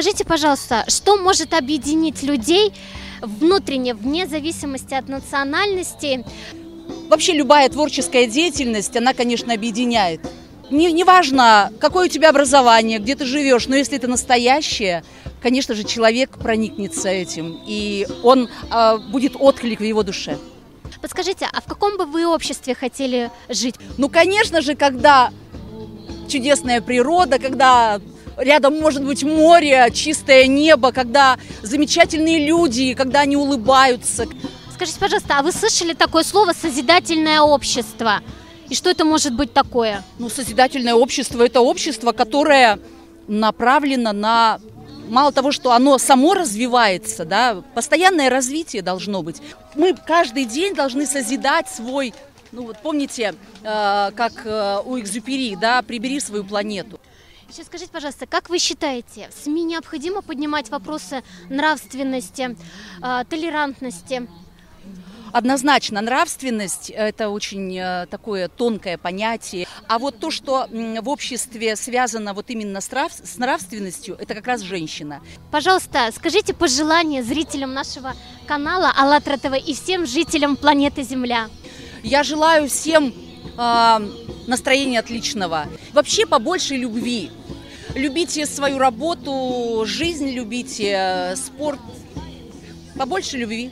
Скажите, пожалуйста, что может объединить людей внутренне, вне зависимости от национальности? Вообще любая творческая деятельность, она, конечно, объединяет. Не, неважно, какое у тебя образование, где ты живешь, но если это настоящее, конечно же, человек проникнется этим, и он э, будет отклик в его душе. Подскажите, а в каком бы вы обществе хотели жить? Ну, конечно же, когда чудесная природа, когда рядом может быть море, чистое небо, когда замечательные люди, когда они улыбаются. Скажите, пожалуйста, а вы слышали такое слово «созидательное общество»? И что это может быть такое? Ну, созидательное общество – это общество, которое направлено на мало того, что оно само развивается, да, постоянное развитие должно быть. Мы каждый день должны созидать свой, ну вот помните, э, как э, у Экзюпери, да, прибери свою планету. Сейчас скажите, пожалуйста, как вы считаете, в СМИ необходимо поднимать вопросы нравственности, э, толерантности? Однозначно, нравственность – это очень э, такое тонкое понятие. А вот то, что в обществе связано вот именно с, нрав- с нравственностью, это как раз женщина. Пожалуйста, скажите пожелания зрителям нашего канала АЛЛАТРА ТВ и всем жителям планеты Земля. Я желаю всем э, настроения отличного. Вообще побольше любви. Любите свою работу, жизнь любите, э, спорт. Побольше любви.